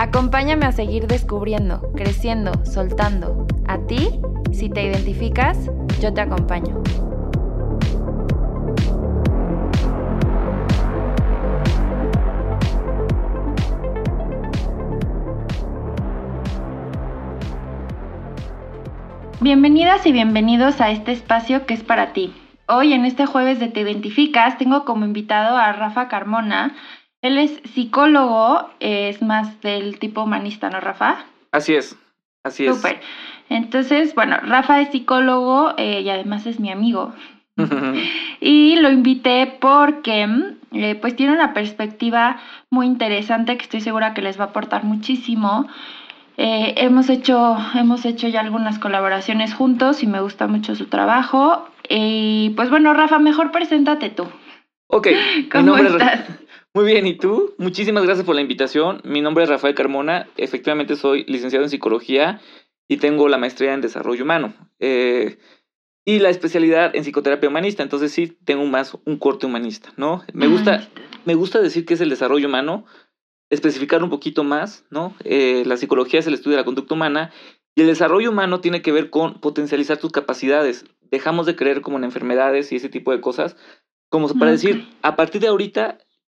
Acompáñame a seguir descubriendo, creciendo, soltando. A ti, si te identificas, yo te acompaño. Bienvenidas y bienvenidos a este espacio que es para ti. Hoy en este jueves de Te Identificas tengo como invitado a Rafa Carmona. Él es psicólogo, es más del tipo humanista, ¿no, Rafa? Así es, así es. Súper. Entonces, bueno, Rafa es psicólogo eh, y además es mi amigo. y lo invité porque eh, pues tiene una perspectiva muy interesante que estoy segura que les va a aportar muchísimo eh, hemos, hecho, hemos hecho ya algunas colaboraciones juntos y me gusta mucho su trabajo. Y pues bueno, Rafa, mejor preséntate tú. Ok, ¿cómo estás? Muy bien, ¿y tú? Muchísimas gracias por la invitación. Mi nombre es Rafael Carmona. Efectivamente soy licenciado en psicología y tengo la maestría en desarrollo humano. Eh, y la especialidad en psicoterapia humanista. Entonces sí, tengo más un corte humanista, ¿no? Me gusta, me gusta decir que es el desarrollo humano especificar un poquito más, ¿no? Eh, la psicología es el estudio de la conducta humana y el desarrollo humano tiene que ver con potencializar tus capacidades. Dejamos de creer como en enfermedades y ese tipo de cosas, como para decir, a partir de ahorita,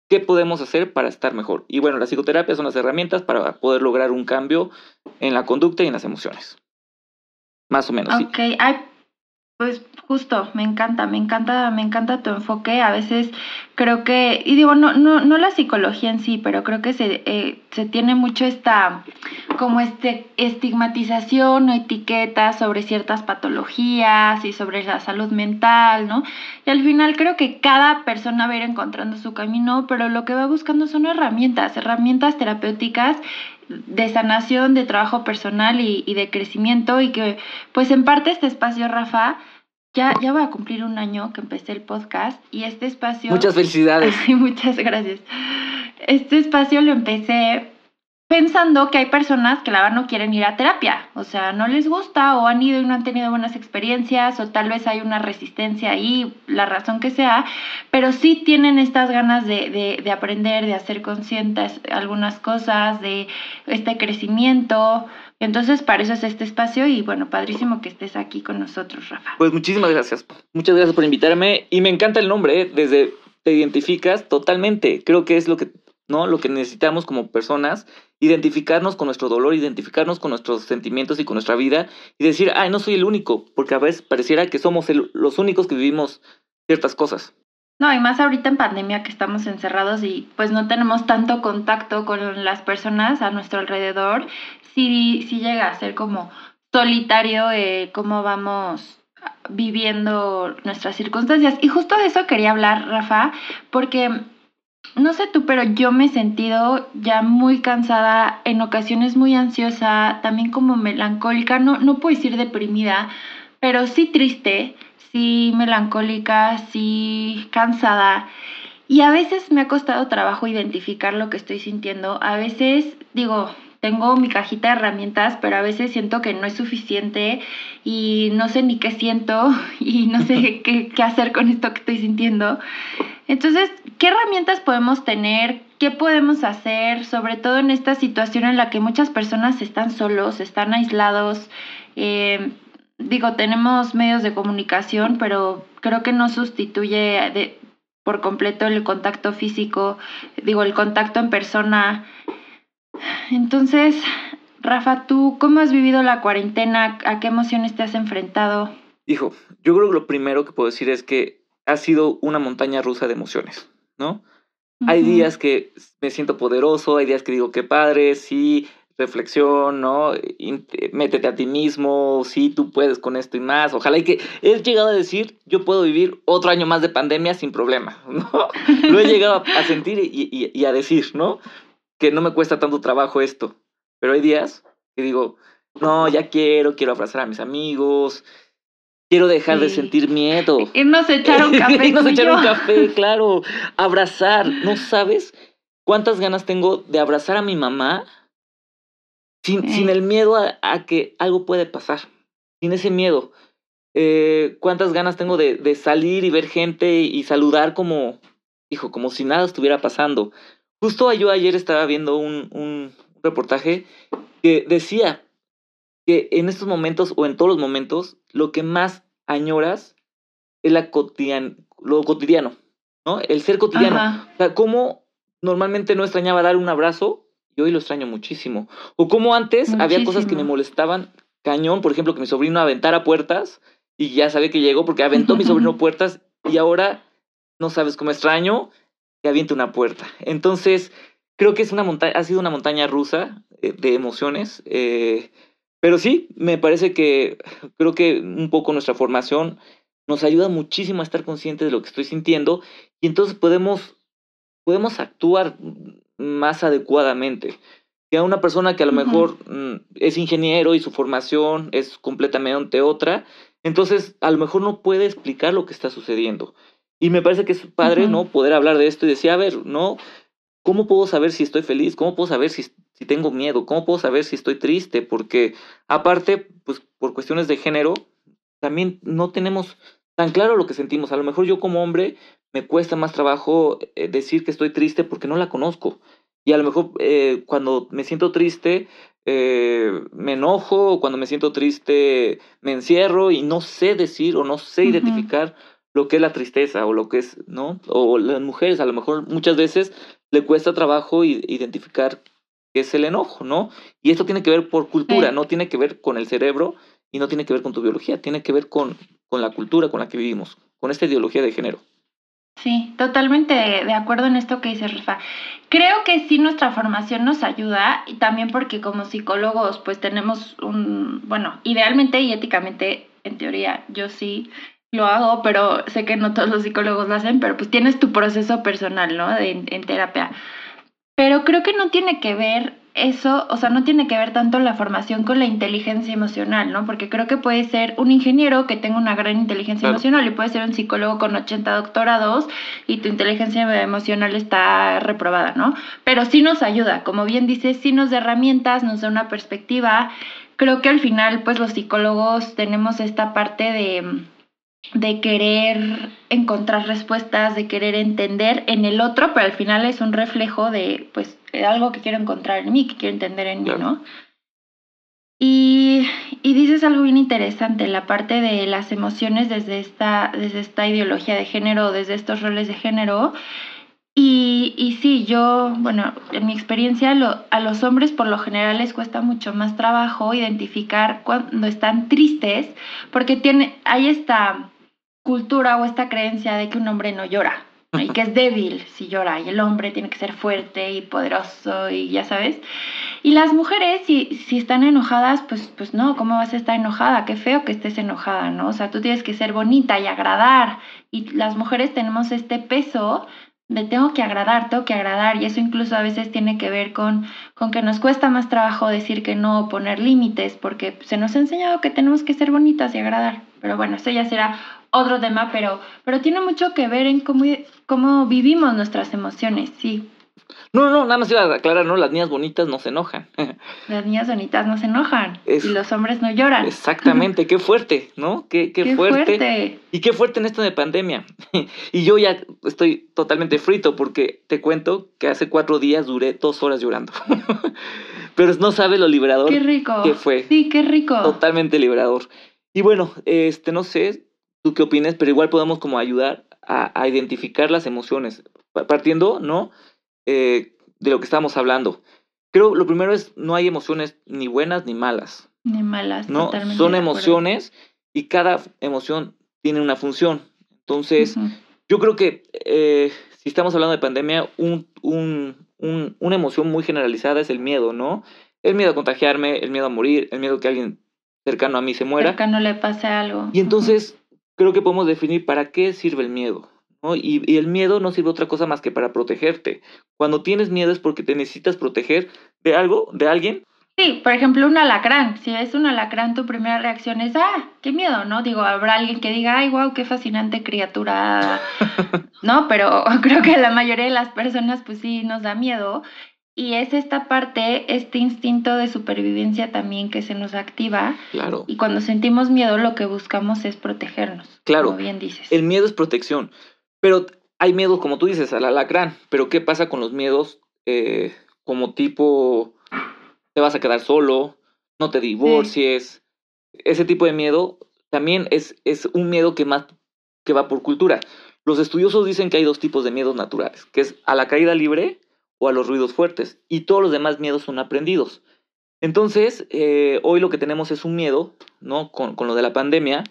¿qué podemos hacer para estar mejor? Y bueno, la psicoterapia son las herramientas para poder lograr un cambio en la conducta y en las emociones. Más o menos. Ok, sí. Pues justo, me encanta, me encanta, me encanta tu enfoque. A veces creo que, y digo, no, no, no la psicología en sí, pero creo que se, eh, se tiene mucho esta, como este estigmatización o etiqueta sobre ciertas patologías y sobre la salud mental, ¿no? Y al final creo que cada persona va a ir encontrando su camino, pero lo que va buscando son herramientas, herramientas terapéuticas de sanación, de trabajo personal y, y, de crecimiento y que pues en parte este espacio, Rafa, ya, ya voy a cumplir un año que empecé el podcast y este espacio... Muchas felicidades. muchas gracias. Este espacio lo empecé pensando que hay personas que la verdad no quieren ir a terapia, o sea, no les gusta o han ido y no han tenido buenas experiencias o tal vez hay una resistencia ahí, la razón que sea, pero sí tienen estas ganas de, de, de aprender, de hacer conscientes algunas cosas, de este crecimiento. Entonces, para eso es este espacio y bueno, padrísimo que estés aquí con nosotros, Rafa. Pues muchísimas gracias. Muchas gracias por invitarme y me encanta el nombre, ¿eh? desde te identificas totalmente. Creo que es lo que ¿no? Lo que necesitamos como personas, identificarnos con nuestro dolor, identificarnos con nuestros sentimientos y con nuestra vida y decir, ay, no soy el único, porque a veces pareciera que somos los únicos que vivimos ciertas cosas. No, y más ahorita en pandemia que estamos encerrados y pues no tenemos tanto contacto con las personas a nuestro alrededor, sí, sí llega a ser como solitario eh, cómo vamos viviendo nuestras circunstancias. Y justo de eso quería hablar, Rafa, porque no sé tú, pero yo me he sentido ya muy cansada, en ocasiones muy ansiosa, también como melancólica, no, no puedo decir deprimida, pero sí triste, sí melancólica, sí cansada. Y a veces me ha costado trabajo identificar lo que estoy sintiendo. A veces digo, tengo mi cajita de herramientas, pero a veces siento que no es suficiente y no sé ni qué siento y no sé qué, qué hacer con esto que estoy sintiendo. Entonces, ¿qué herramientas podemos tener? ¿Qué podemos hacer? Sobre todo en esta situación en la que muchas personas están solos, están aislados. Eh, digo, tenemos medios de comunicación, pero creo que no sustituye por completo el contacto físico, digo, el contacto en persona. Entonces, Rafa, ¿tú cómo has vivido la cuarentena? ¿A qué emociones te has enfrentado? Hijo, yo creo que lo primero que puedo decir es que ha sido una montaña rusa de emociones, ¿no? Hay días que me siento poderoso, hay días que digo, qué padre, sí, reflexión, ¿no? Métete a ti mismo, sí, tú puedes con esto y más. Ojalá y que he llegado a decir, yo puedo vivir otro año más de pandemia sin problema, ¿no? Lo he llegado a sentir y, y, a decir, ¿no? Que no me cuesta tanto trabajo esto. Pero hay días que digo, no, ya quiero, quiero abrazar a mis amigos, quiero dejar de sentir miedo. Irnos a echar un café. Irnos a y echar un café, claro. Abrazar. ¿No sabes cuántas ganas tengo de abrazar a mi mamá sin, sin el miedo a, a que algo puede pasar? Sin ese miedo. Eh, cuántas ganas tengo de, de salir y ver gente y saludar como, hijo, como si nada estuviera pasando. Justo yo ayer estaba viendo un, un reportaje que decía que en estos momentos o en todos los momentos lo que más añoras es la cotidian lo cotidiano, ¿no? El ser cotidiano. Ajá. O sea, cómo normalmente no extrañaba dar un abrazo y hoy lo extraño muchísimo. O como antes había cosas que me Muchísimo. molestaban cañón, por ejemplo, que mi sobrino aventara puertas y ya sabía que llegó porque aventó mi sobrino puertas y ahora no sabes cómo extraño que aviente una puerta. Entonces, creo que es una montaña, ha sido una montaña rusa eh, de emociones. eh, pero sí, me parece que creo que un poco nuestra formación nos ayuda muchísimo a estar conscientes de lo que estoy sintiendo y entonces podemos, podemos actuar más adecuadamente que a una persona que a lo mejor mm, es ingeniero y su formación es completamente otra, entonces a lo mejor no puede explicar lo que está sucediendo. Y me parece que es padre. ¿no? Poder hablar de esto y decir, a ver, ¿no? ¿Cómo puedo saber si estoy feliz? ¿Cómo puedo saber si, si tengo miedo? ¿Cómo puedo saber si estoy triste? Porque aparte, pues por cuestiones de género, también no tenemos tan claro lo que sentimos. A lo mejor yo como hombre me cuesta más trabajo eh, decir que estoy triste porque no la conozco. Y a lo mejor eh, cuando me siento triste, eh, me enojo, o cuando me siento triste, me encierro y no sé decir o no sé identificar lo que es la tristeza o lo que es, ¿no? O las mujeres a lo mejor muchas veces le cuesta trabajo identificar es el enojo, ¿no? Y esto tiene que ver por cultura, Sí. no tiene que ver con el cerebro y no tiene que ver con tu biología, tiene que ver con, con la cultura con la que vivimos, con esta ideología de género. Sí, totalmente de de acuerdo en esto que dice Rafa. Creo que sí nuestra formación nos ayuda y también porque como psicólogos pues tenemos un, bueno, idealmente y éticamente, en teoría, yo sí lo hago, pero sé que no todos los psicólogos lo hacen, pero pues tienes tu proceso personal, ¿no? De, en terapia. Pero creo que no tiene que ver eso, o sea, no tiene que ver tanto la formación con la inteligencia emocional, ¿no? Porque creo que puede ser un ingeniero que tenga una gran inteligencia Claro. emocional y puede ser un psicólogo con 80 doctorados y tu inteligencia emocional está reprobada, ¿no? Pero sí nos ayuda, como bien dices, sí nos da herramientas, nos da una perspectiva. Creo que al final, pues los psicólogos tenemos esta parte de de querer encontrar respuestas, de querer entender en el otro, pero al final es un reflejo de, pues, de algo que quiero encontrar en mí, que quiero entender en mí, ¿no? Y, y dices algo bien interesante, la parte de las emociones desde esta, desde esta ideología de género, desde estos roles de género. Y, y sí, yo, bueno, en mi experiencia, lo- a los hombres por lo general les cuesta mucho más trabajo identificar cuando están tristes, porque tiene, hay esta cultura o esta creencia de que un hombre no llora y que es débil si llora y el hombre tiene que ser fuerte y poderoso y ya sabes. Y las mujeres, si, si están enojadas, pues, pues no, ¿cómo vas a estar enojada? Qué feo que estés enojada, ¿no? O sea, tú tienes que ser bonita y agradar. Y las mujeres tenemos este peso de tengo que agradar, tengo que agradar. Y eso incluso a veces tiene que ver con, con que nos cuesta más trabajo decir que no, poner límites, porque se nos ha enseñado que tenemos que ser bonitas y agradar. Pero bueno, eso ya será otro tema, pero, pero tiene mucho que ver en cómo, cómo vivimos nuestras emociones, sí. No, no, nada más iba a aclarar, ¿no? Las niñas bonitas no se enojan. Las niñas bonitas no se enojan Es- y los hombres no lloran. Exactamente, qué fuerte, ¿no? Qué, qué, Qué fuerte. fuerte. Y qué fuerte en esto de pandemia. y yo ya estoy totalmente frito porque te cuento que hace cuatro días duré dos horas llorando. Pero no sabes lo liberador Qué rico. que fue. Sí, qué rico. Totalmente liberador. Y bueno, este, no sé tú qué opinas, pero igual podemos como ayudar a, a identificar las emociones. Pa- Partiendo, ¿no? Eh, de lo que estábamos hablando. Creo lo primero es no hay emociones ni buenas ni malas. Ni malas, ¿no? totalmente Son emociones y cada emoción tiene una función. Entonces, Ujú. yo creo que eh, si estamos hablando de pandemia, un, un, un- una emoción muy generalizada es el miedo, ¿no? El miedo a contagiarme, el miedo a morir, el miedo que alguien cercano a mí se muera. Cerca no le pase algo. Y entonces creo que podemos definir para qué sirve el miedo. ¿no? Y, y el miedo no sirve otra cosa más que para protegerte. Cuando tienes miedo es porque te necesitas proteger de algo, de alguien, Sí, por ejemplo, un alacrán. Si ves un alacrán, tu primera reacción es, ah, qué miedo, ¿no? Digo, habrá alguien que diga, ay, wow, qué fascinante criatura, ¿no? Pero creo que la mayoría de las personas, pues sí, nos da miedo. Y es esta parte, este instinto de supervivencia también que se nos activa. Claro. Y cuando sentimos miedo, lo que buscamos es protegernos. Claro. Como bien dices. El miedo es protección. Pero hay miedo, como tú dices, al alacrán. Pero ¿qué pasa con los miedos eh, como tipo te vas a quedar solo, no te divorcies? Ese tipo de miedo también es, es un miedo que, más, que va por cultura. Los estudiosos dicen que hay dos tipos de miedos naturales, que es a la caída libre o a los ruidos fuertes. Y todos los demás miedos son aprendidos. Entonces, eh, hoy lo que tenemos es un miedo, ¿no? Con, con lo de la pandemia,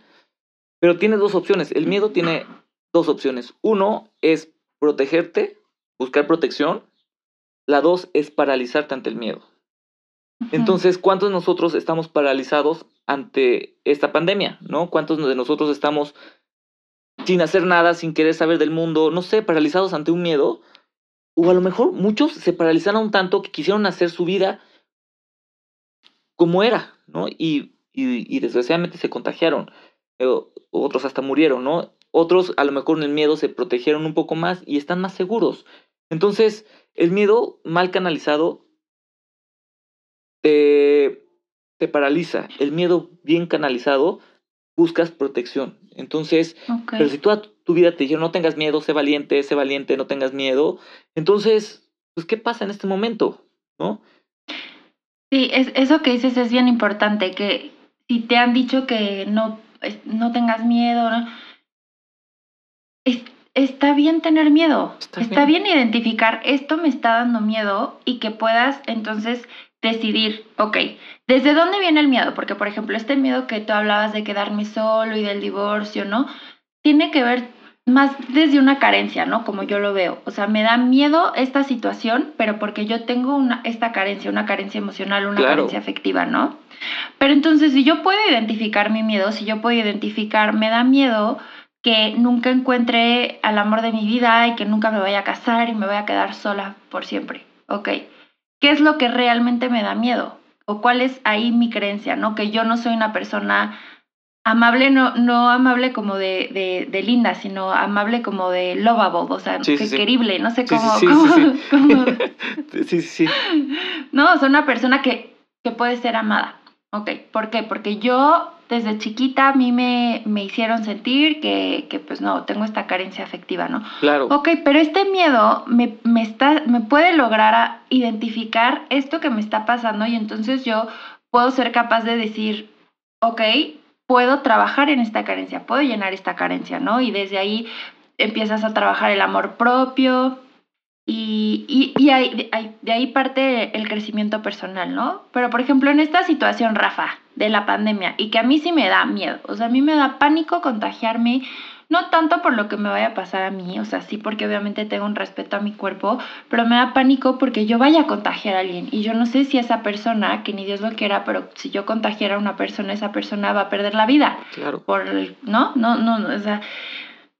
pero tiene dos opciones. El miedo tiene dos opciones. Uno es protegerte, buscar protección. La dos es paralizarte ante el miedo. Entonces, ¿cuántos de nosotros estamos paralizados ante esta pandemia? ¿No? ¿Cuántos de nosotros estamos sin hacer nada, sin querer saber del mundo, no sé, paralizados ante un miedo? O a lo mejor muchos se paralizaron tanto que quisieron hacer su vida como era, ¿no? Y, y, desgraciadamente se contagiaron. Eh, otros hasta murieron, ¿no? Otros a lo mejor en el miedo se protegieron un poco más y están más seguros. Entonces, el miedo mal canalizado te, te paraliza. El miedo bien canalizado buscas protección. Entonces, pero si toda tu vida te dijeron no tengas miedo, sé valiente, sé valiente, no tengas miedo, entonces, pues, ¿qué pasa en este momento? ¿No? Sí, es, eso que dices es bien importante, que si te han dicho que no, no tengas miedo, ¿no? Es- está bien tener miedo, Está está, bien. bien. identificar esto me está dando miedo y que puedas entonces decidir, ok, ¿desde dónde viene el miedo? Porque, por ejemplo, este miedo que tú hablabas de quedarme solo y del divorcio, ¿no? Tiene que ver más desde una carencia, ¿no? Como yo lo veo. O sea, me da miedo esta situación, pero porque yo tengo una, esta carencia, una carencia emocional, una Claro. carencia afectiva, ¿no? Pero entonces, si yo puedo identificar mi miedo, si yo puedo identificar, me da miedo que nunca encuentre al amor de mi vida y que nunca me vaya a casar y me vaya a quedar sola por siempre. Ok. ¿Qué es lo que realmente me da miedo? ¿O cuál es ahí mi creencia, no? Que yo no soy una persona amable, no, no amable como de, de, de linda, sino amable como de lovable, o sea, Sí, que sí, sí. querible, no sé cómo, sí, sí, cómo- sí, sí. cómo- sí, sí, sí. no, sea, una persona que, que puede ser amada. Ok, ¿por qué? Porque yo desde chiquita a mí me, me hicieron sentir que, que, pues no, tengo esta carencia afectiva, ¿no? Claro. Ok, pero este miedo me, me, está, me puede lograr a identificar esto que me está pasando y entonces yo puedo ser capaz de decir, ok, puedo trabajar en esta carencia, puedo llenar esta carencia, ¿no? Y desde ahí empiezas a trabajar el amor propio y, y, y de ahí parte el crecimiento personal, ¿no? Pero por ejemplo, en esta situación, Rafa, de la pandemia, y que a mí sí me da miedo, o sea, a mí me da pánico contagiarme, no tanto por lo que me vaya a pasar a mí, o sea, sí porque obviamente tengo un respeto a mi cuerpo, pero me da pánico porque yo vaya a contagiar a alguien y yo no sé si esa persona, que ni Dios lo quiera, pero si yo contagiara a una persona, esa persona va a perder la vida Claro. por el- ¿no? No, no, no, o sea,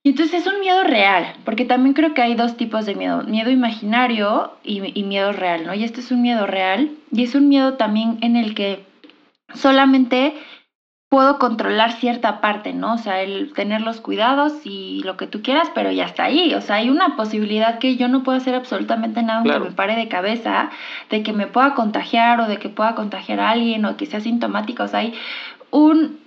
y entonces es un miedo real, porque también creo que hay dos tipos de miedo, miedo imaginario y, y miedo real, ¿no? Y este es un miedo real y es un miedo también en el que solamente puedo controlar cierta parte, ¿no? O sea, el tener los cuidados y lo que tú quieras, pero ya está ahí. O sea, hay una posibilidad que yo no puedo hacer absolutamente nada aunque Claro. me pare de cabeza, de que me pueda contagiar o de que pueda contagiar a alguien o que sea sintomática. O sea, hay un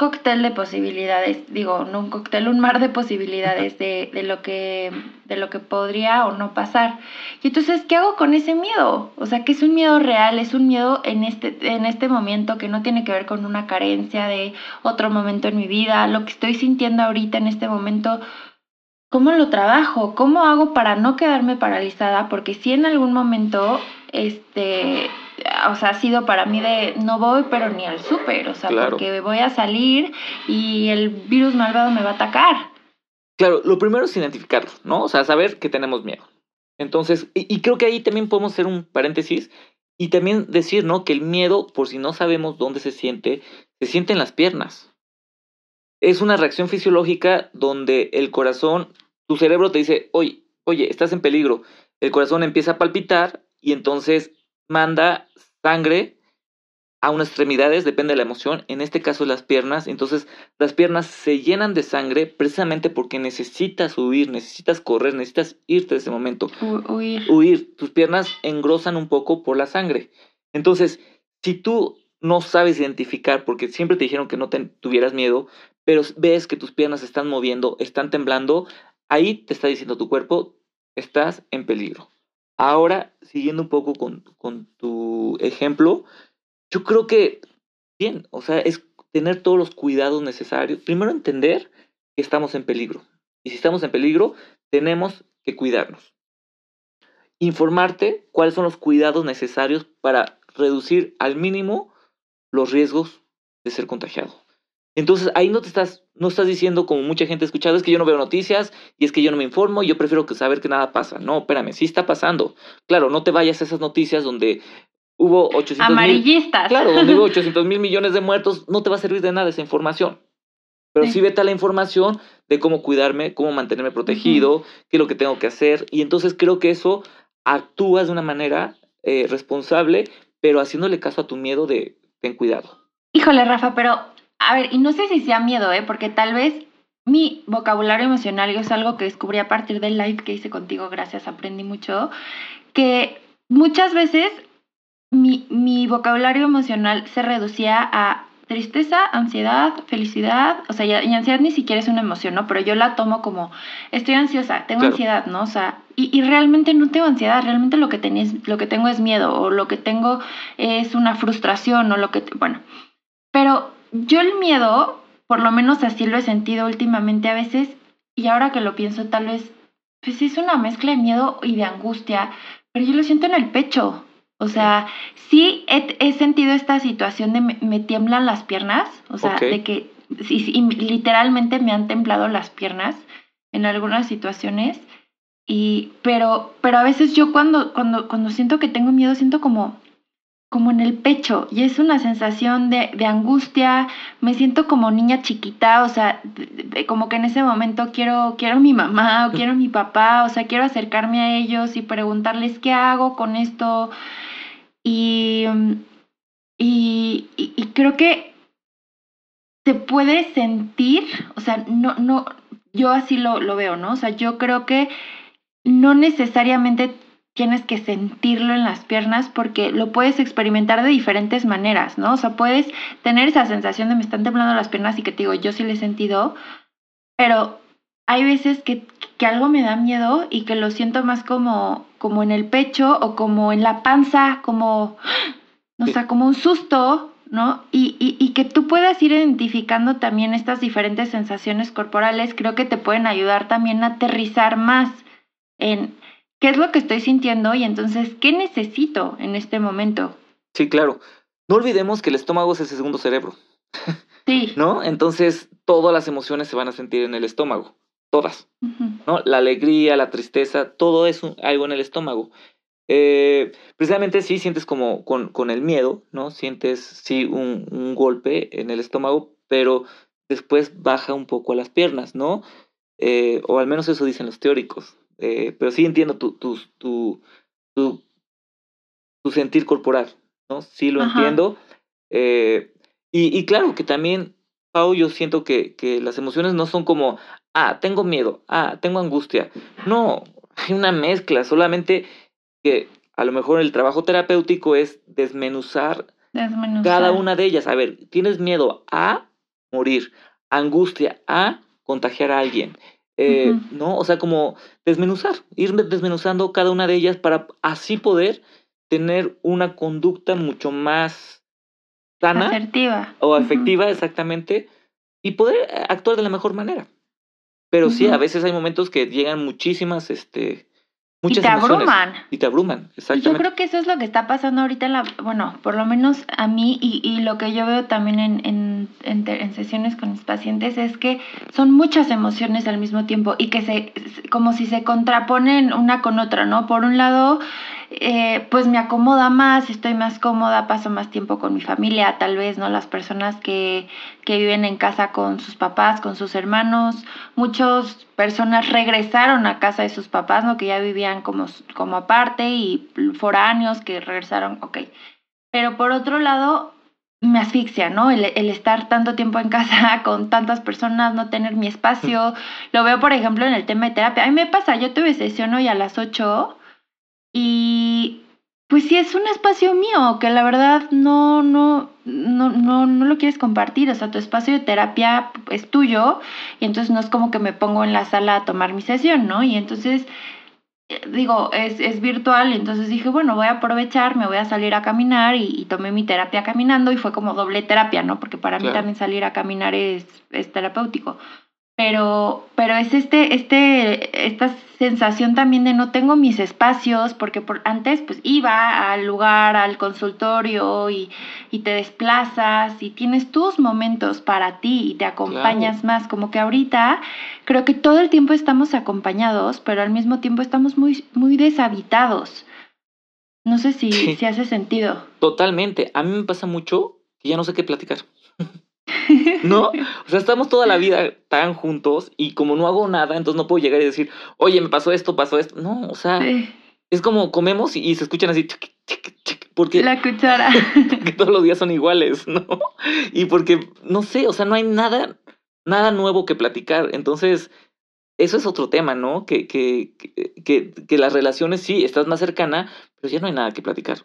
cóctel de posibilidades, digo, no un cóctel, un mar de posibilidades de, de lo que de lo que podría o no pasar. Y entonces, ¿qué hago con ese miedo? O sea, que es un miedo real, es un miedo en este, en este momento que no tiene que ver con una carencia de otro momento en mi vida, lo que estoy sintiendo ahorita en este momento, ¿cómo lo trabajo? ¿Cómo hago para no quedarme paralizada? Porque si en algún momento, este, o sea, ha sido para mí de no voy, pero ni al súper, o sea, Claro. porque voy a salir y el virus malvado me va a atacar. Claro, lo primero es identificarlo, ¿no? O sea, saber que tenemos miedo. Entonces, y, y creo que ahí también podemos hacer un paréntesis y también decir, ¿no? Que el miedo, por si no sabemos dónde se siente, se siente en las piernas. Es una reacción fisiológica donde el corazón, tu cerebro te dice, oye, oye, estás en peligro. El corazón empieza a palpitar y entonces manda sangre a unas extremidades, depende de la emoción, en este caso las piernas, entonces las piernas se llenan de sangre precisamente porque necesitas huir, necesitas correr, necesitas irte de ese momento. huir. Huir, tus piernas engrosan un poco por la sangre. Entonces, si tú no sabes identificar, porque siempre te dijeron que no te, tuvieras miedo, pero ves que tus piernas se están moviendo, están temblando, ahí te está diciendo tu cuerpo, estás en peligro. Ahora, siguiendo un poco con, con tu ejemplo, yo creo que, bien, o sea, es tener todos los cuidados necesarios. Primero entender que estamos en peligro. Y si estamos en peligro, tenemos que cuidarnos. Informarte cuáles son los cuidados necesarios para reducir al mínimo los riesgos de ser contagiado. Entonces ahí no te estás, no estás diciendo como mucha gente ha escuchado, es que yo no veo noticias y es que yo no me informo y yo prefiero que saber que nada pasa. No, espérame, sí está pasando. Claro, no te vayas a esas noticias donde hubo 800 Amarillistas. claro, donde hubo 800 mil millones de muertos, no te va a servir de nada esa información. Pero sí. vete a la información de cómo cuidarme, cómo mantenerme protegido, qué es lo que tengo que hacer. Y entonces creo que eso actúas de una manera eh, responsable, pero haciéndole caso a tu miedo de ten cuidado. Híjole, Rafa, pero a ver, y no sé si sea miedo, ¿eh? Porque tal vez mi vocabulario emocional, es algo que descubrí a partir del live que hice contigo, gracias, aprendí mucho, que muchas veces mi, mi vocabulario emocional se reducía a tristeza, ansiedad, felicidad, o sea, y ansiedad ni siquiera es una emoción, ¿no? Pero yo la tomo como, estoy ansiosa, tengo Claro. ansiedad, ¿no? O sea, y, y realmente no tengo ansiedad, realmente lo que, tenés, lo que tengo es miedo, o lo que tengo es una frustración, o lo que, bueno, pero yo el miedo, por lo menos así lo he sentido últimamente a veces, y ahora que lo pienso tal vez, pues es una mezcla de miedo y de angustia, pero yo lo siento en el pecho. O sea, sí he, he sentido esta situación de me, me tiemblan las piernas, o sea, de que y literalmente me han temblado las piernas en algunas situaciones. Y, pero, pero a veces yo cuando, cuando, cuando siento que tengo miedo, siento como, como en el pecho y es una sensación de, de angustia, me siento como niña chiquita, o sea, de- de- como que en ese momento quiero, quiero a mi mamá o quiero a mi papá, o sea, quiero acercarme a ellos y preguntarles qué hago con esto. Y, y, y- y creo que se puede sentir, o sea, no, no, yo así lo, lo veo, ¿no? O sea, yo creo que no necesariamente tienes que sentirlo en las piernas porque lo puedes experimentar de diferentes maneras, ¿no? O sea, puedes tener esa sensación de me están temblando las piernas y que te digo, yo sí lo he sentido, pero hay veces que, que algo me da miedo y que lo siento más como, como en el pecho o como en la panza, como, o Sí. sea, como un susto, ¿no? Y, y, y que tú puedas ir identificando también estas diferentes sensaciones corporales, creo que te pueden ayudar también a aterrizar más en qué es lo que estoy sintiendo y entonces qué necesito en este momento. Sí, claro. No olvidemos que el estómago es el segundo cerebro, Sí. ¿no? Entonces, todas las emociones se van a sentir en el estómago, todas. ¿no? La alegría, la tristeza, todo es un- algo en el estómago. Eh, precisamente sí sientes como con, con el miedo, ¿no? Sientes sí un, un golpe en el estómago, pero después baja un poco a las piernas, ¿no? Eh, o al menos eso dicen los teóricos. Eh, pero sí entiendo tu, tu, tu, tu, tu sentir corporal, ¿no? Sí lo Ajá. entiendo. Eh, y, y claro que también, Pau, yo siento que, que las emociones no son como, ah, tengo miedo, ah, tengo angustia. No, hay una mezcla, solamente que a lo mejor el trabajo terapéutico es desmenuzar Desmenuzar. cada una de ellas. A ver, tienes miedo a morir, angustia a contagiar a alguien. Eh. ¿No? O sea, como desmenuzar, ir desmenuzando cada una de ellas para así poder tener una conducta mucho más sana Asertiva. o efectiva exactamente y poder eh, actuar de la mejor manera. Pero sí, a veces hay momentos que llegan muchísimas, este, Y muchas te emociones abruman. y te abruman, Y yo exactamente. creo que eso es lo que está pasando ahorita en la, bueno, por lo menos a mí y, y lo que yo veo también en, en, en, te- en sesiones con mis pacientes es que son muchas emociones al mismo tiempo y que se, como si se contraponen una con otra, ¿no? Por un lado, eh, pues me acomoda más, estoy más cómoda, paso más tiempo con mi familia, tal vez, ¿no? Las personas que, que viven en casa con sus papás, con sus hermanos, muchas personas regresaron a casa de sus papás, ¿no? Que ya vivían como, como aparte y foráneos que regresaron, ok. Pero por otro lado, me asfixia, ¿no? El, el, estar tanto tiempo en casa con tantas personas, no tener mi espacio. Lo veo, por ejemplo, en el tema de terapia. A mí me pasa, yo tuve sesión hoy a las 8 y pues sí es un espacio mío que la verdad no, no, no, no, no lo quieres compartir. O sea, tu espacio de terapia es tuyo y entonces no es como que me pongo en la sala a tomar mi sesión, ¿no? Y entonces digo, es, es virtual, y entonces dije, bueno, voy a aprovechar, me voy a salir a caminar y, tomé mi terapia caminando y fue como doble terapia, ¿no? Porque para mí también salir a caminar es, es terapéutico pero, pero es este, este, esta sensación también de no tengo mis espacios, porque por, antes pues iba al lugar, al consultorio y, y te desplazas y tienes tus momentos para ti y te acompañas más, como que ahorita creo que todo el tiempo estamos acompañados, pero al mismo tiempo estamos muy, muy deshabitados. No sé si, si hace sentido. Totalmente. A mí me pasa mucho que ya no sé qué platicar. ¿No? O sea, estamos toda la vida tan juntos y como no hago nada, entonces no puedo llegar y decir, oye, me pasó esto, pasó esto. No, o sea, es como comemos y, se escuchan así, porque... La cuchara. porque todos los días son iguales, ¿no? Y porque, no sé, o sea, no hay nada, nada nuevo que platicar. Entonces, eso es otro tema, ¿no? Que, que, que, que las relaciones sí, estás más cercana, pero ya no hay nada que platicar.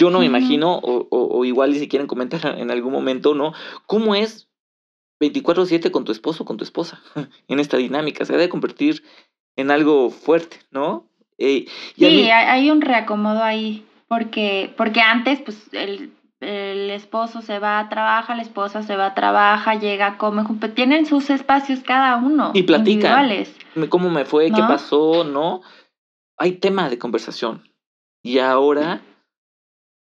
Yo no me imagino, o, o, igual si quieren comentar en algún momento, ¿no? ¿Cómo es 24/7 con tu esposo o con tu esposa en esta dinámica? Se debe convertir en algo fuerte, ¿no? Eh, sí, hay un reacomodo ahí, porque, porque antes, pues, el, el esposo se va a trabajar, la esposa se va a trabajar, llega, come, tienen sus espacios cada uno. Y platican. ¿Cómo me fue? ¿Qué pasó? ¿No? Hay tema de conversación. Y ahora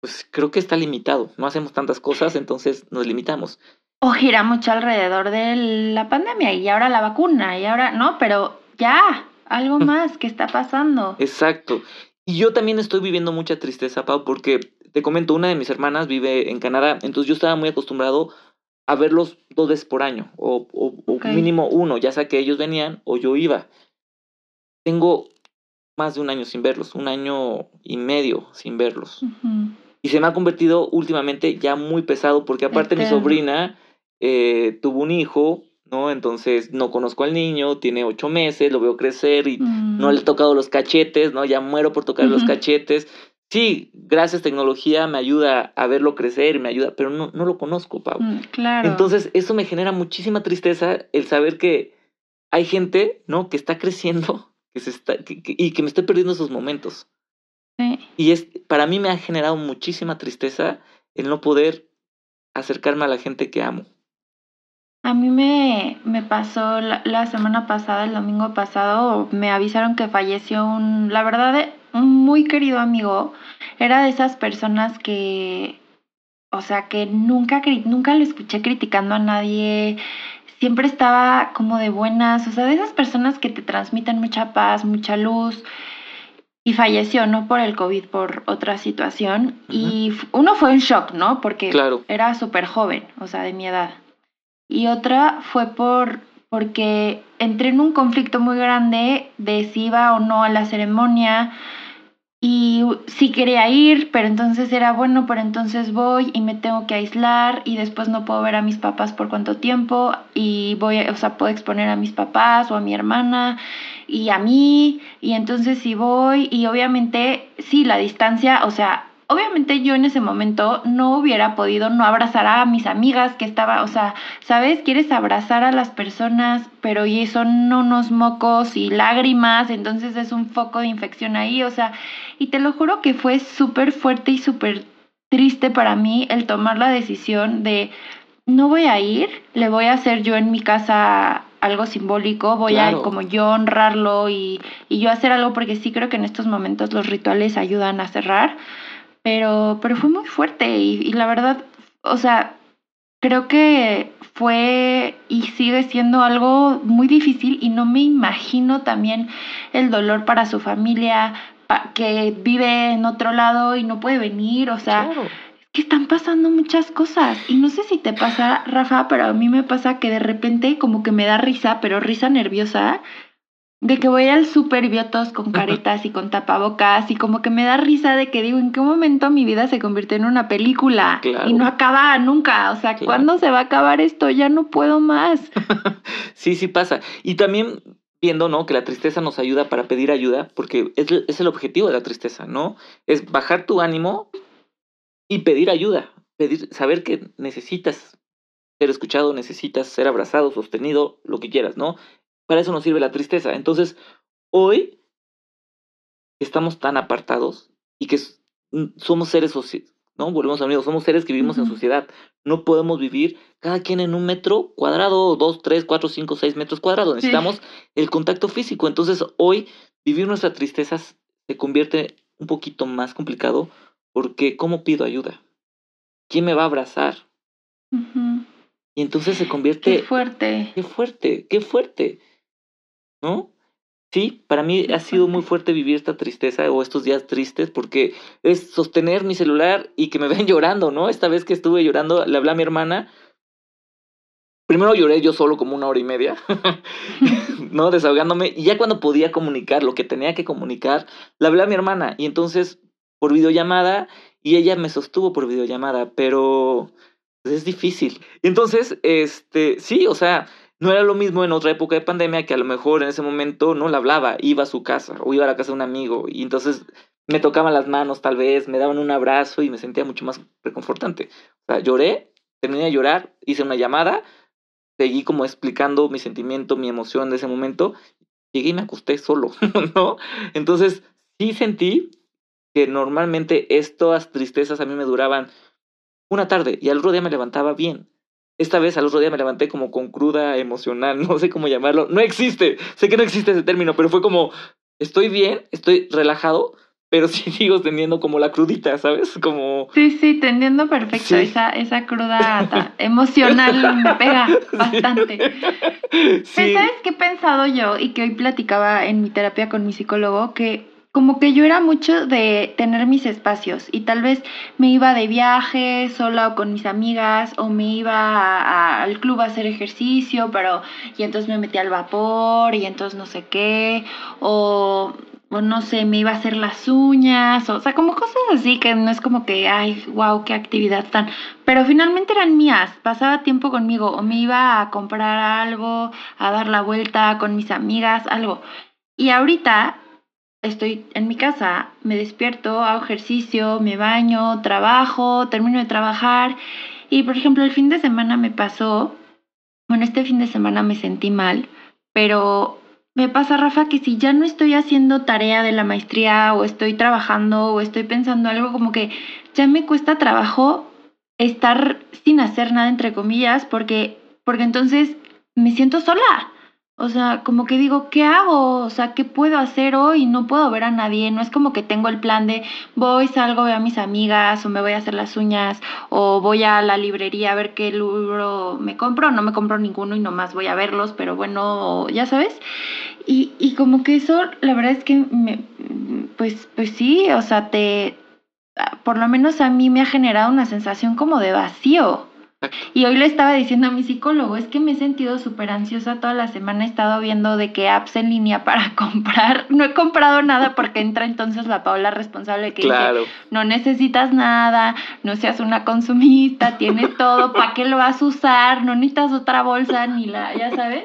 pues creo que está limitado. No hacemos tantas cosas, entonces nos limitamos. O gira mucho alrededor de la pandemia y ahora la vacuna y ahora, no, pero ya, algo más que está pasando. Exacto. Y yo también estoy viviendo mucha tristeza, Pau, porque te comento, una de mis hermanas vive en Canadá, entonces yo estaba muy acostumbrado a verlos dos veces por año, o, o, mínimo uno, ya sea que ellos venían o yo iba. Tengo más de un año sin verlos, un año y medio sin verlos. Y se me ha convertido últimamente ya muy pesado porque aparte mi sobrina eh, tuvo un hijo, ¿no? Entonces no conozco al niño, tiene ocho meses, lo veo crecer y no le he mm. tocado los cachetes, ¿no? Ya muero por tocar los cachetes. Sí, gracias tecnología me ayuda a verlo crecer, me ayuda, pero no, no lo conozco, Pau. Mm, claro. Entonces eso me genera muchísima tristeza el saber que hay gente, ¿no? Que está creciendo que se está, y que me estoy perdiendo esos momentos. Y es, para mí me ha generado muchísima tristeza el no poder acercarme a la gente que amo. A mí me, me pasó la, semana pasada, el domingo pasado, me avisaron que falleció un, la verdad, un muy querido amigo. Era de esas personas que, o sea, que nunca, nunca lo escuché criticando a nadie. Siempre estaba como de buenas, o sea, de esas personas que te transmiten mucha paz, mucha luz y falleció, no por el COVID, por otra situación. Y uno fue un shock, ¿no? Porque era súper joven, o sea, de mi edad. Y otra fue por porque entré en un conflicto muy grande de si iba o no a la ceremonia y sí quería ir, pero entonces era bueno, pero entonces voy y me tengo que aislar y después no puedo ver a mis papás por cuánto tiempo y voy, o sea, puedo exponer a mis papás o a mi hermana y a mí, y entonces si voy, y obviamente, sí, la distancia, o sea, obviamente yo en ese momento no hubiera podido no abrazar a mis amigas que estaba, o sea, ¿sabes? Quieres abrazar a las personas, pero y son unos mocos y lágrimas, entonces es un foco de infección ahí, o sea, y te lo juro que fue súper fuerte y súper triste para mí el tomar la decisión de no voy a ir, le voy a hacer yo en mi casa algo simbólico, voy a como yo honrarlo y, y, yo hacer algo porque sí creo que en estos momentos los rituales ayudan a cerrar, pero, pero fue muy fuerte y, y la verdad, o sea, creo que fue y sigue siendo algo muy difícil y no me imagino también el dolor para su familia que vive en otro lado y no puede venir, o sea, que están pasando muchas cosas. Y no sé si te pasa, Rafa, pero a mí me pasa que de repente como que me da risa, pero risa nerviosa, de que voy al súper y veo todos con caretas y con tapabocas y como que me da risa de que digo, ¿en qué momento mi vida se convirtió en una película? Y no acaba nunca, o sea, ¿cuándo se va a acabar esto? Ya no puedo más. sí, sí pasa. Y también viendo, ¿no? Que la tristeza nos ayuda para pedir ayuda, porque es, es el objetivo de la tristeza, ¿no? Es bajar tu ánimo y pedir ayuda, pedir, saber que necesitas ser escuchado, necesitas ser abrazado, sostenido, lo que quieras, ¿no? Para eso nos sirve la tristeza. Entonces, hoy estamos tan apartados y que somos seres sociales, ¿no? Volvemos a somos seres que vivimos en sociedad. No podemos vivir cada quien en un metro cuadrado, dos, tres, cuatro, cinco, seis metros cuadrados. Necesitamos el contacto físico. Entonces, hoy vivir nuestra tristeza se convierte un poquito más complicado porque ¿cómo pido ayuda? ¿Quién me va a abrazar? Y entonces se convierte... Qué fuerte. Qué fuerte, qué fuerte. ¿no? Sí, para mí ha sido muy fuerte vivir esta tristeza o estos días tristes porque es sostener mi celular y que me ven llorando, ¿no? Esta vez que estuve llorando, le hablé a mi hermana. Primero lloré yo solo como una hora y media, ¿no? Desahogándome. Y ya cuando podía comunicar lo que tenía que comunicar, le hablé a mi hermana. Y entonces, por videollamada, y ella me sostuvo por videollamada, pero es difícil. Entonces, este, sí, o sea, no era lo mismo en otra época de pandemia que a lo mejor en ese momento no la hablaba, iba a su casa o iba a la casa de un amigo y entonces me tocaban las manos tal vez, me daban un abrazo y me sentía mucho más reconfortante. O sea, lloré, terminé de llorar, hice una llamada, seguí como explicando mi sentimiento, mi emoción de ese momento, llegué y me acosté solo, ¿no? Entonces, sí sentí que normalmente estas tristezas a mí me duraban una tarde y al otro día me levantaba bien. Esta vez al otro día me levanté como con cruda emocional, no sé cómo llamarlo. No existe, sé que no existe ese término, pero fue como, estoy bien, estoy relajado, pero sí sigo teniendo como la crudita, ¿sabes? Como... Sí, sí, tendiendo perfecto. Esa, esa cruda emocional me pega bastante. Sí. ¿Sabes qué he pensado yo y que hoy platicaba en mi terapia con mi psicólogo? Que como que yo era mucho de tener mis espacios y tal vez me iba de viaje sola o con mis amigas o me iba al club a hacer ejercicio, pero y entonces me metía al vapor y entonces no sé qué o, no sé, me iba a hacer las uñas, o, o, sea, como cosas así que no es como que, ay, wow, qué actividad tan, pero finalmente eran mías, pasaba tiempo conmigo o me iba a comprar algo, a dar la vuelta con mis amigas, algo. Y ahorita estoy en mi casa, me despierto, hago ejercicio, me baño, trabajo, termino de trabajar y por ejemplo el fin de semana me pasó, bueno, este fin de semana me sentí mal, pero me pasa, Rafa, que si ya no estoy haciendo tarea de la maestría o estoy trabajando o estoy pensando algo como que ya me cuesta trabajo estar sin hacer nada, entre comillas, porque, porque entonces me siento sola. O sea, como que digo, ¿qué hago? O sea, ¿qué puedo hacer hoy? No puedo ver a nadie. No es como que tengo el plan de voy, salgo, veo a mis amigas o me voy a hacer las uñas o voy a la librería a ver qué libro me compro. No me compro ninguno y nomás voy a verlos, pero bueno, ya sabes. Y, y como que eso, la verdad es que me, pues, pues sí, o sea, te, por lo menos a mí me ha generado una sensación como de vacío. Y hoy le estaba diciendo a mi psicólogo, es que me he sentido súper ansiosa toda la semana, he estado viendo de qué apps en línea para comprar. No he comprado nada porque entra entonces la Paola responsable que dice, no necesitas nada, no seas una consumista, tienes todo, ¿para qué lo vas a usar? No necesitas otra bolsa ni la, ya sabes.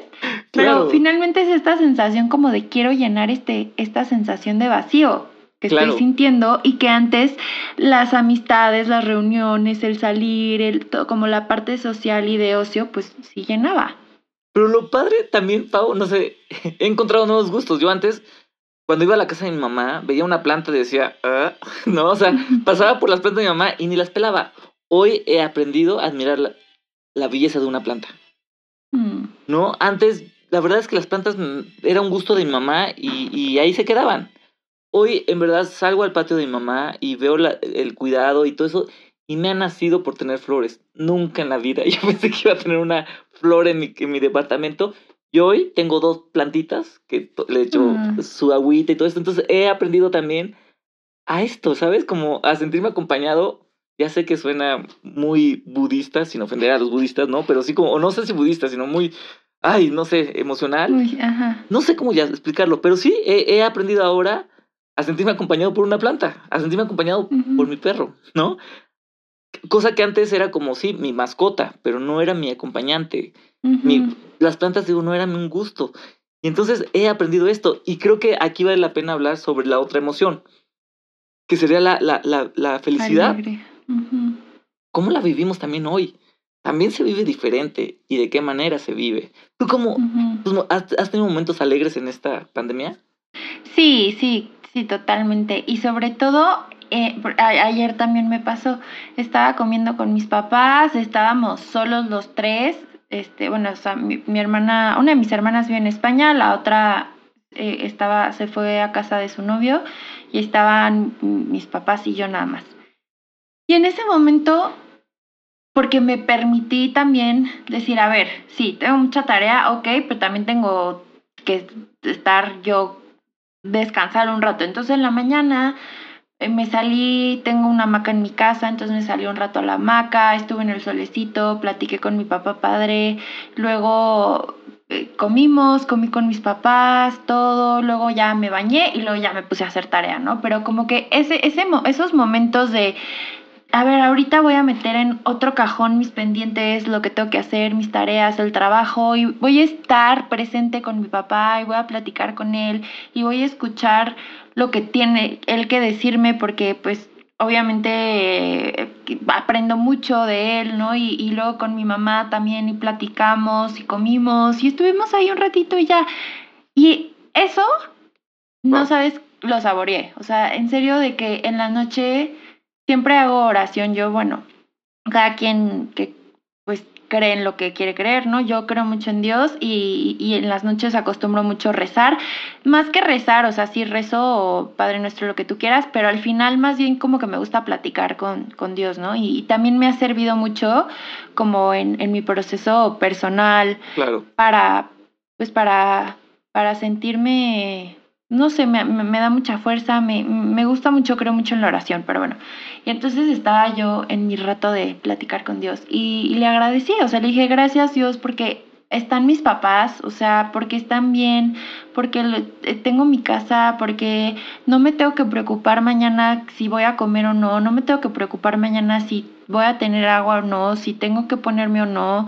Pero finalmente es esta sensación como de quiero llenar este, esta sensación de vacío que estoy sintiendo y que antes las amistades, las reuniones, el salir, el como la parte social y de ocio, pues sí llenaba. Pero lo padre también, Pau, no sé, he encontrado nuevos gustos. Yo antes, cuando iba a la casa de mi mamá, veía una planta y decía, ah", no, o sea, pasaba por las plantas de mi mamá y ni las pelaba. Hoy he aprendido a admirar la, belleza de una planta. Mm. ¿No? Antes, la verdad es que las plantas mm, era un gusto de mi mamá y, y ahí se quedaban. Hoy en verdad salgo al patio de mi mamá y veo el cuidado y todo eso y me ha nacido por tener flores. Nunca en la vida yo pensé que iba a tener una flor en mi, en mi departamento y hoy tengo dos plantitas que le echo mm. su agüita y todo esto. Entonces he aprendido también a esto, ¿sabes? Como a sentirme acompañado. Ya sé que suena muy budista, sin ofender a los budistas, ¿no? Pero sí como, o no sé si budista, sino muy ay, no sé, emocional. Uy, ajá. No sé cómo ya explicarlo, pero sí he, he aprendido ahora a sentirme acompañado por una planta, a sentirme acompañado Ujú. por mi perro, ¿no? Cosa que antes era como, sí, mi mascota, pero no era mi acompañante. Mi- Ujú. las plantas, digo, no eran un gusto. Y entonces he aprendido esto. Y creo que aquí vale la pena hablar sobre la otra emoción, que sería la, la, la, la felicidad. Alegre. Ujú. ¿Cómo la vivimos también hoy? También se vive diferente. ¿Y de qué manera se vive? ¿Tú cómo Ujú. pues, mo- has, has tenido momentos alegres en esta pandemia? Sí, sí, sí, totalmente. Y sobre todo, eh, ayer también me pasó, estaba comiendo con mis papás, estábamos solos los tres, este, bueno, o sea, mi, mi hermana, una de mis hermanas vive en España, la otra eh, estaba, se fue a casa de su novio y estaban mis papás y yo nada más. Y en ese momento, porque me permití también decir, a ver, sí, tengo mucha tarea, ok, pero también tengo que estar yo descansar un rato. Entonces en la mañana eh, me salí, tengo una hamaca en mi casa, entonces me salí un rato a la hamaca, estuve en el solecito, platiqué con mi papá padre, luego eh, comimos, comí con mis papás, todo, luego ya me bañé y luego ya me puse a hacer tarea, ¿no? Pero como que ese, ese, esos momentos de, a ver, ahorita voy a meter en otro cajón mis pendientes, lo que tengo que hacer, mis tareas, el trabajo, y voy a estar presente con mi papá y voy a platicar con él y voy a escuchar lo que tiene él que decirme porque pues obviamente eh, aprendo mucho de él, ¿no? Y, y luego con mi mamá también y platicamos y comimos y estuvimos ahí un ratito y ya. Y eso, no sabes, lo saboreé. O sea, en serio de que en la noche siempre hago oración. Yo, bueno, cada quien que pues cree en lo que quiere creer, ¿no? Yo creo mucho en Dios y, y en las noches acostumbro mucho rezar. Más que rezar, o sea, sí rezo Padre Nuestro lo que tú quieras, pero al final más bien como que me gusta platicar con, con Dios, ¿no? Y, y también me ha servido mucho como en, en mi proceso personal Claro. para, pues para, para sentirme, no sé, me, me- da mucha fuerza, me, me gusta mucho, creo mucho en la oración, pero bueno. Y entonces estaba yo en mi rato de platicar con Dios y, y le agradecí, o sea, le dije gracias Dios porque están mis papás, o sea, porque están bien, porque eh, tengo mi casa, porque no me tengo que preocupar mañana si voy a comer o no, no me tengo que preocupar mañana si voy a tener agua o no, si tengo que ponerme o no,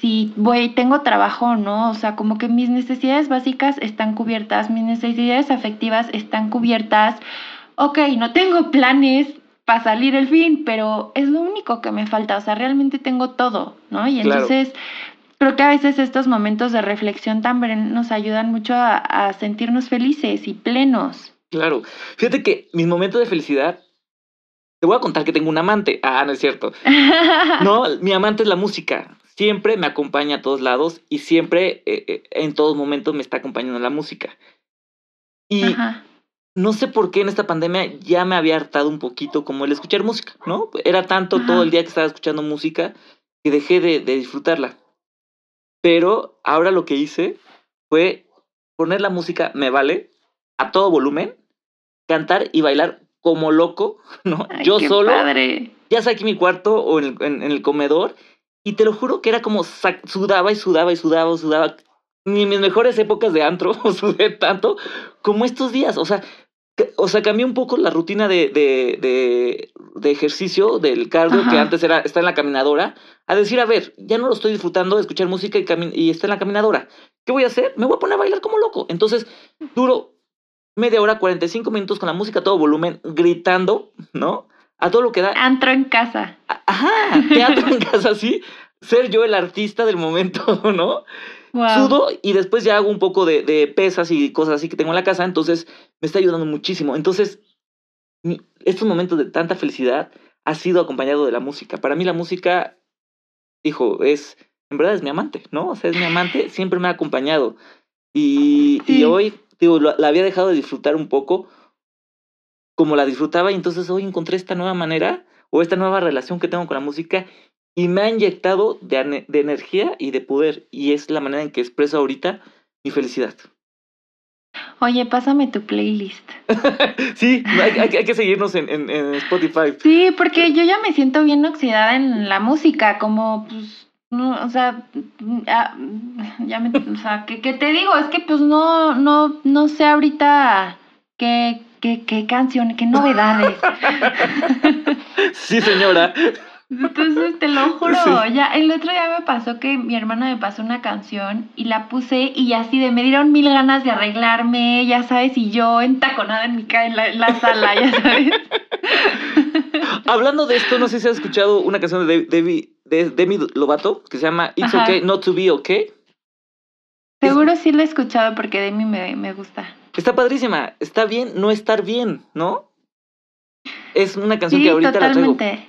si voy, tengo trabajo o no, o sea, como que mis necesidades básicas están cubiertas, mis necesidades afectivas están cubiertas. Ok, no tengo planes para salir el fin, pero es lo único que me falta, o sea, realmente tengo todo, ¿no? Y Claro. entonces creo que a veces estos momentos de reflexión también nos ayudan mucho a, a sentirnos felices y plenos. Claro. Fíjate que mis momentos de felicidad. Te voy a contar que tengo un amante. Ah, no es cierto. No, mi amante es la música. Siempre me acompaña a todos lados y siempre, eh, eh, en todos momentos, me está acompañando la música. Y Ajá. no sé por qué en esta pandemia ya me había hartado un poquito como el escuchar música, ¿no? Era tanto todo el día que estaba escuchando música que dejé de, de disfrutarla. Pero ahora lo que hice fue poner la música, me vale, a todo volumen, cantar y bailar como loco, ¿no? Ay, Yo qué solo, padre. ya sea aquí en mi cuarto o en el, en- en el comedor, y te lo juro que era como sudaba y sudaba y sudaba y sudaba. Ni en mis mejores épocas de antro sudé tanto como estos días. O sea, que- o sea cambié un poco la rutina de, de, de, de ejercicio del cardio que Ajá. antes era estar en la caminadora, a decir, a ver, ya no lo estoy disfrutando de escuchar música y, y estar en la caminadora. ¿Qué voy a hacer? Me voy a poner a bailar como loco. Entonces, duro media hora, 45 minutos con la música a todo volumen, gritando, ¿no? A todo lo que da. Antro en casa. Ajá, teatro en casa, sí. Ser yo el artista del momento, ¿no? Wow. Sudo y después ya hago un poco de, de pesas y cosas así que tengo en la casa, entonces me está ayudando muchísimo. Entonces, mi- estos momentos de tanta felicidad ha sido acompañado de la música. Para mí la música, hijo, es, en verdad es mi amante, ¿no? O sea, es mi amante, siempre me ha acompañado. Y, y Sí. hoy, digo, la había dejado de disfrutar un poco como la disfrutaba y entonces hoy encontré esta nueva manera o esta nueva relación que tengo con la música y me ha inyectado de, de energía y de poder y es la manera en que expreso ahorita mi felicidad. Oye, pásame tu playlist. sí, hay, hay- hay que seguirnos en, en- en Spotify. Sí, porque yo ya me siento bien oxidada en la música, como pues no, o sea, ya, ya me, o sea, ¿qué, qué te digo? Es que pues no, no, no sé ahorita qué, qué, qué canción, qué novedades. Sí, señora. Entonces, te lo juro, Sí. ya el otro día me pasó que mi hermana me pasó una canción y la puse y así de me dieron mil ganas de arreglarme, ya sabes, y yo entaconada en mi ca en la, en la sala, ya sabes. Hablando de esto, no sé si has escuchado una canción de Demi, de Demi Lovato que se llama It's Ajá. Okay Not to Be Okay. Seguro sí lo he escuchado porque de mí me, me gusta. Está padrísima. Está bien no estar bien, ¿no? Es una canción Sí, que ahorita la traigo. totalmente.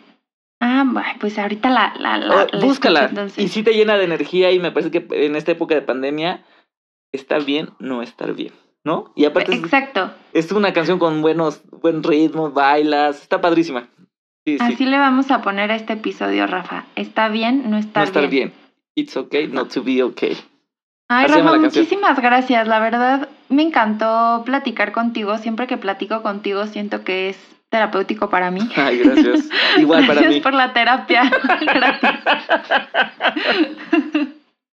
Ah, pues ahorita la, la, la, Ah, la búscala. escucho. Y sí te llena de energía y me parece que en esta época de pandemia está bien no estar bien, ¿no? Y aparte Exacto. es una canción con buenos, buen ritmo, bailas, está padrísima. Sí, sí. Así le vamos a poner a este episodio, Rafa. ¿Está bien? No estar, no estar bien. bien. It's okay not to be okay. Ay, Así Rafa, muchísimas gracias. La verdad, me encantó platicar contigo. Siempre que platico contigo, siento que es terapéutico para mí. Ay, gracias. Igual para Gracias mí. por la terapia. Gracias.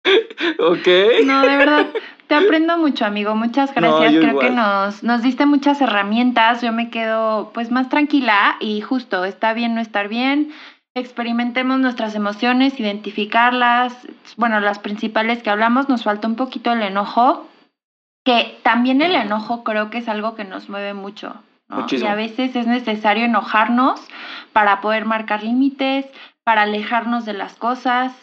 ok. No, de verdad, te aprendo mucho, amigo. Muchas gracias. Creo que nos, nos diste muchas herramientas. Yo me quedo pues más tranquila y justo, está bien no estar bien. Experimentemos nuestras emociones, identificarlas. Bueno, las principales que hablamos, nos falta un poquito el enojo, que también el enojo creo que es algo que nos mueve mucho. ¿no? Y a veces es necesario enojarnos para poder marcar límites, para alejarnos de las cosas.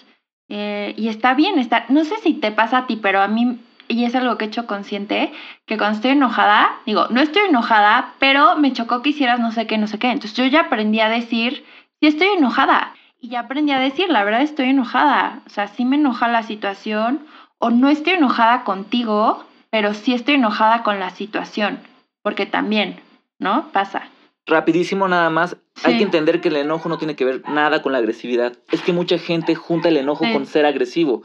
eh, y está bien estar, no sé si te pasa a ti, pero a mí, y es algo que he hecho consciente, que cuando estoy enojada, digo, no estoy enojada, pero me chocó que hicieras no sé qué, no sé qué. Entonces yo ya aprendí a decir, sí estoy enojada. Y ya aprendí a decir, la verdad estoy enojada. O sea, sí me enoja la situación, o no estoy enojada contigo, pero sí estoy enojada con la situación. Porque también, ¿no? Pasa. Rapidísimo nada más, hay que entender que el enojo no tiene que ver nada con la agresividad. Es que mucha gente junta el enojo Sí. con ser agresivo.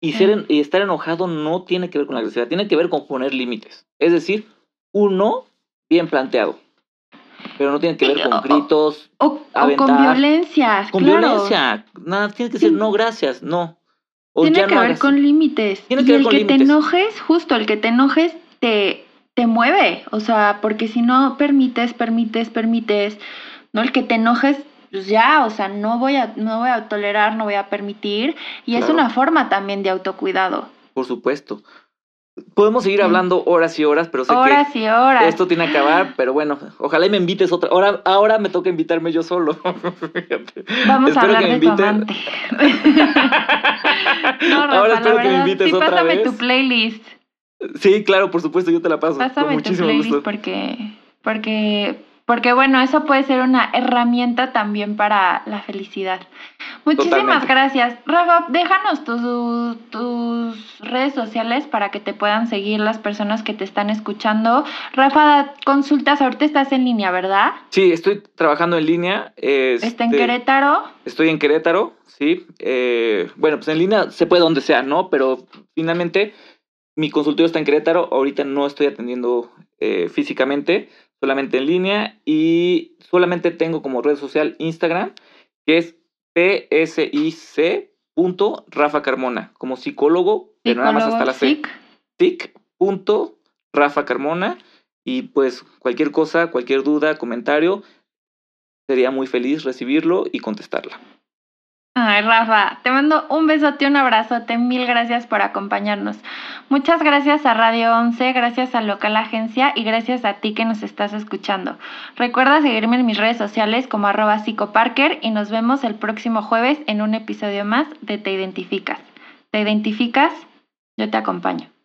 Y, Sí. ser en- y estar enojado no tiene que ver con la agresividad, tiene que ver con poner límites. Es decir, un no bien planteado. Pero no tiene que ver con o- gritos, O, o con violencia. con claro. violencia. Nada, tiene que ser no gracias, no. O Tiene ya que no ver hagas. con límites. Tiene y que ver el con que te enojes, justo el que te enojes te, te mueve. O sea, porque si no permites, permites, permites, ¿no? El que te enojes, pues ya, o sea, no voy a, no voy a tolerar, no voy a permitir. Y es una forma también de autocuidado. Por supuesto. Podemos seguir Sí. hablando horas y horas, pero sé Horas y horas. que esto tiene que acabar, pero bueno, ojalá y me invites otra. Ahora, ahora me toca invitarme yo solo. Vamos a Espero hablar que me de tu invites. no, Rafa, Ahora espero que me invites sí, otra pásame vez. tu playlist. Sí, claro, por supuesto, yo te la paso. con Pásame tu muchísimo playlist gusto. porque, porque, porque bueno, eso puede ser una herramienta también para la felicidad. Muchísimas Totalmente. gracias. Rafa, déjanos tus, tus redes sociales para que te puedan seguir las personas que te están escuchando. Rafa, consultas, ahorita estás en línea, ¿verdad? Sí, estoy trabajando en línea. Está en este, Querétaro. Estoy en Querétaro, sí. Eh, bueno, pues en línea se puede donde sea, ¿no? Pero finalmente mi consultorio está en Querétaro. Ahorita no estoy atendiendo eh, físicamente, solamente en línea. Y solamente tengo como red social Instagram, que es psic.rafa Carmona, como psicólogo, pero nada más hasta la C. Tic.rafa Carmona. Y pues cualquier cosa, cualquier duda, comentario, sería muy feliz recibirlo y contestarla. Ay, Rafa, te mando un besote, un abrazote, mil gracias por acompañarnos. Muchas gracias a Radio 11, gracias a Local Agencia y gracias a ti que nos estás escuchando. Recuerda seguirme en mis redes sociales como arroba psicoparker y nos vemos el próximo jueves en un episodio más de Te Identificas. ¿Te identificas? Yo te acompaño.